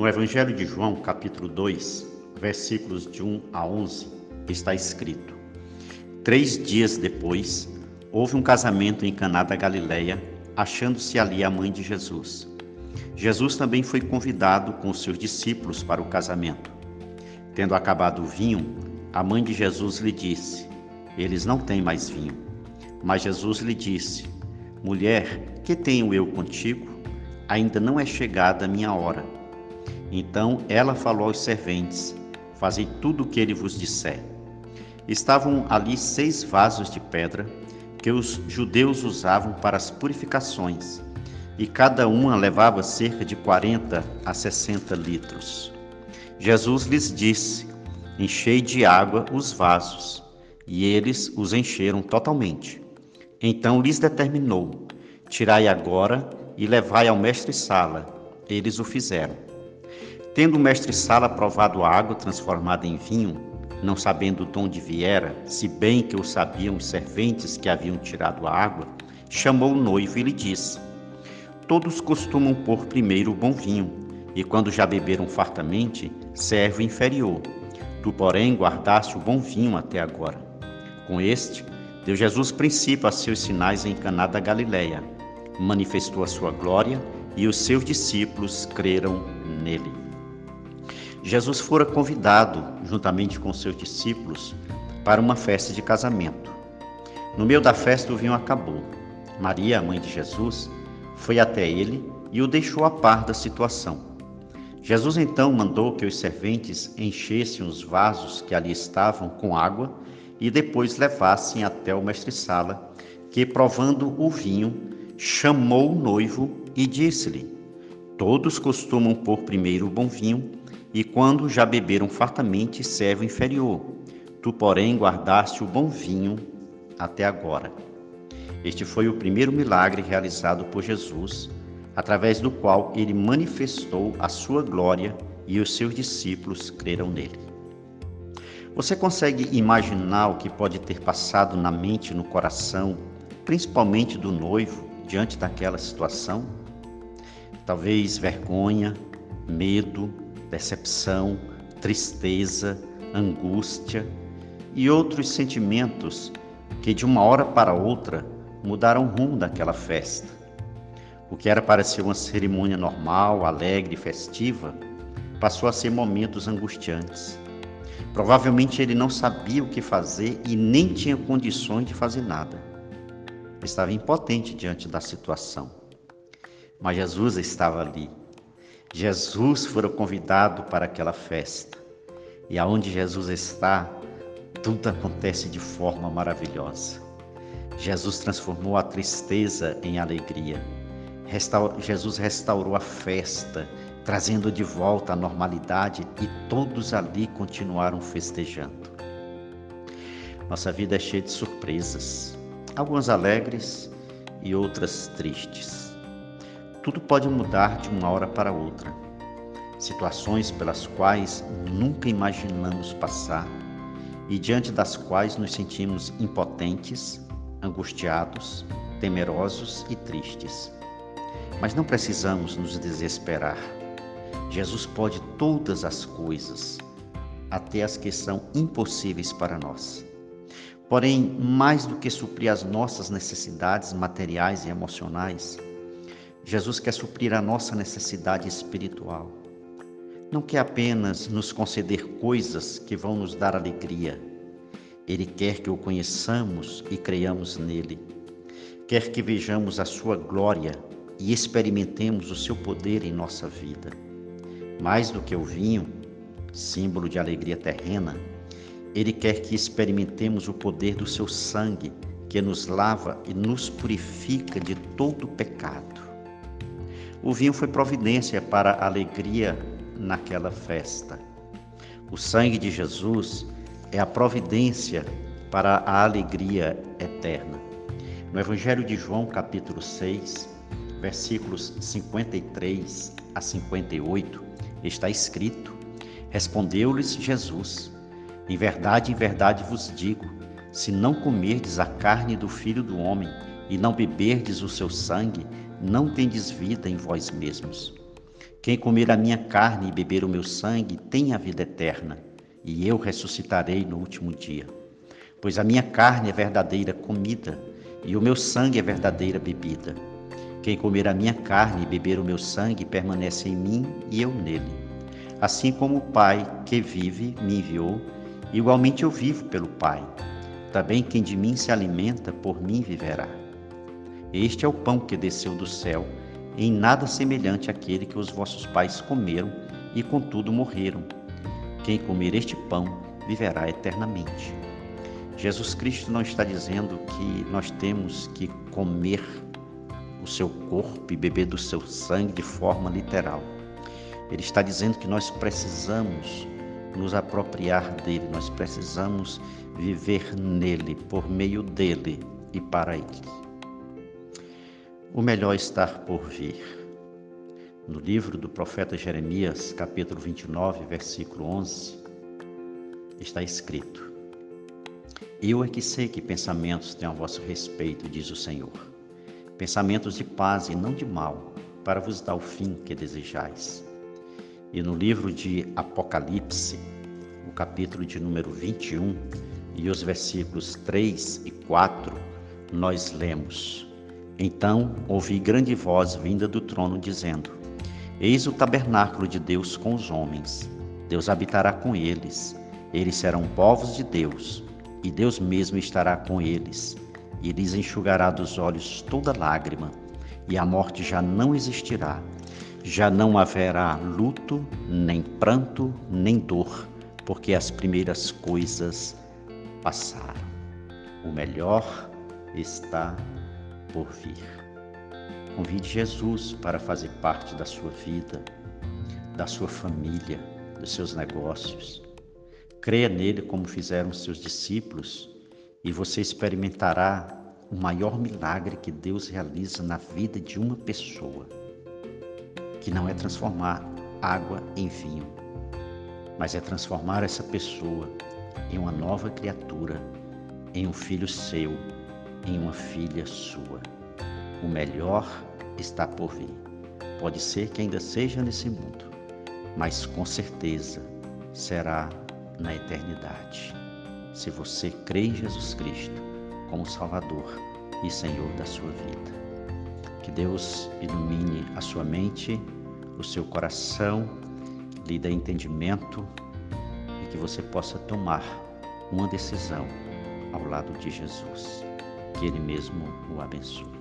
No Evangelho de João, capítulo 2, versículos de 1 a 11, está escrito: Três dias depois, houve um casamento em Caná da Galileia, achando-se ali a mãe de Jesus. Jesus também foi convidado com seus discípulos para o casamento. Tendo acabado o vinho, a mãe de Jesus lhe disse: Eles não têm mais vinho. Mas Jesus lhe disse: Mulher, que tenho eu contigo? Ainda não é chegada a minha hora. Então ela falou aos serventes: Fazei tudo o que ele vos disser. Estavam ali seis vasos de pedra que os judeus usavam para as purificações, e cada uma levava cerca de 40 a 60 litros. Jesus lhes disse: Enchei de água os vasos, e eles os encheram totalmente. Então lhes determinou: Tirai agora e levai ao mestre-sala. Eles o fizeram. Tendo o mestre-sala provado a água transformada em vinho, não sabendo de onde viera, se bem que o sabiam os serventes que haviam tirado a água, chamou o noivo e lhe disse: Todos costumam pôr primeiro o bom vinho, e quando já beberam fartamente, serve o inferior. Tu, porém, guardaste o bom vinho até agora. Com este, deu Jesus princípio a seus sinais em Caná da Galileia. Manifestou a sua glória e os seus discípulos creram nele. Jesus fora convidado, juntamente com seus discípulos, para uma festa de casamento. No meio da festa, o vinho acabou. Maria, a mãe de Jesus, foi até ele e o deixou a par da situação. Jesus então mandou que os serventes enchessem os vasos que ali estavam com água e depois levassem até o mestre-sala, que, provando o vinho, chamou o noivo e disse-lhe: Todos costumam pôr primeiro o bom vinho e quando já beberam fartamente, serve o inferior. Tu, porém, guardaste o bom vinho até agora. Este foi o primeiro milagre realizado por Jesus, através do qual ele manifestou a sua glória e os seus discípulos creram nele. Você consegue imaginar o que pode ter passado na mente e no coração, principalmente do noivo, diante daquela situação? Talvez vergonha, medo, decepção, tristeza, angústia e outros sentimentos que de uma hora para outra mudaram o rumo daquela festa. O que era para ser uma cerimônia normal, alegre e festiva, passou a ser momentos angustiantes. Provavelmente ele não sabia o que fazer e nem tinha condições de fazer nada. Estava impotente diante da situação. Mas Jesus estava ali Jesus fora convidado para aquela festa. E aonde Jesus está, tudo acontece de forma maravilhosa. Jesus transformou a tristeza em alegria. Jesus restaurou a festa, trazendo de volta a normalidade e todos ali continuaram festejando. Nossa vida é cheia de surpresas, algumas alegres e outras tristes. Tudo pode mudar de uma hora para outra. Situações pelas quais nunca imaginamos passar e diante das quais nos sentimos impotentes, angustiados, temerosos e tristes. Mas não precisamos nos desesperar. Jesus pode todas as coisas, até as que são impossíveis para nós. Porém, mais do que suprir as nossas necessidades materiais e emocionais, Jesus quer suprir a nossa necessidade espiritual. Não quer apenas nos conceder coisas que vão nos dar alegria. Ele quer que o conheçamos e creiamos nele. Quer que vejamos a sua glória e experimentemos o seu poder em nossa vida. Mais do que o vinho, símbolo de alegria terrena, ele quer que experimentemos o poder do seu sangue, que nos lava e nos purifica de todo pecado. O vinho foi providência para a alegria naquela festa. O sangue de Jesus é a providência para a alegria eterna. No Evangelho de João, capítulo 6, versículos 53 a 58, está escrito: Respondeu-lhes Jesus: Em verdade, em verdade vos digo, se não comerdes a carne do Filho do homem e não beberdes o seu sangue, não tendes vida em vós mesmos. Quem comer a minha carne e beber o meu sangue tem a vida eterna, e eu ressuscitarei no último dia. Pois a minha carne é verdadeira comida, e o meu sangue é verdadeira bebida. Quem comer a minha carne e beber o meu sangue permanece em mim e eu nele. Assim como o Pai que vive me enviou, igualmente eu vivo pelo Pai. Também quem de mim se alimenta, por mim viverá. Este é o pão que desceu do céu, em nada semelhante àquele que os vossos pais comeram e contudo morreram. Quem comer este pão viverá eternamente. Jesus Cristo não está dizendo que nós temos que comer o seu corpo e beber do seu sangue de forma literal. Ele está dizendo que nós precisamos nos apropriar dele, nós precisamos viver nele, por meio dele e para ele. O melhor está por vir. No livro do profeta Jeremias, capítulo 29, versículo 11, está escrito: Eu é que sei que pensamentos têm a vosso respeito, diz o Senhor. Pensamentos de paz e não de mal, para vos dar o fim que desejais. E no livro de Apocalipse, o capítulo de número 21 e os versículos 3 e 4, nós lemos: Então ouvi grande voz vinda do trono dizendo: Eis o tabernáculo de Deus com os homens. Deus habitará com eles. Eles serão povos de Deus, e Deus mesmo estará com eles. E lhes enxugará dos olhos toda lágrima, e a morte já não existirá já não haverá luto, nem pranto, nem dor, porque as primeiras coisas passaram. O melhor está por vir. Convide Jesus para fazer parte da sua vida, da sua família, dos seus negócios. Creia nele como fizeram seus discípulos e você experimentará o maior milagre que Deus realiza na vida de uma pessoa que não é transformar água em vinho, mas é transformar essa pessoa em uma nova criatura, em um filho seu, em uma filha sua. O melhor está por vir. Pode ser que ainda seja nesse mundo, mas com certeza será na eternidade. Se você crê em Jesus Cristo como Salvador e Senhor da sua vida. Que Deus ilumine a sua mente, o seu coração, lhe dê entendimento e que você possa tomar uma decisão ao lado de Jesus. Que Ele mesmo o abençoe.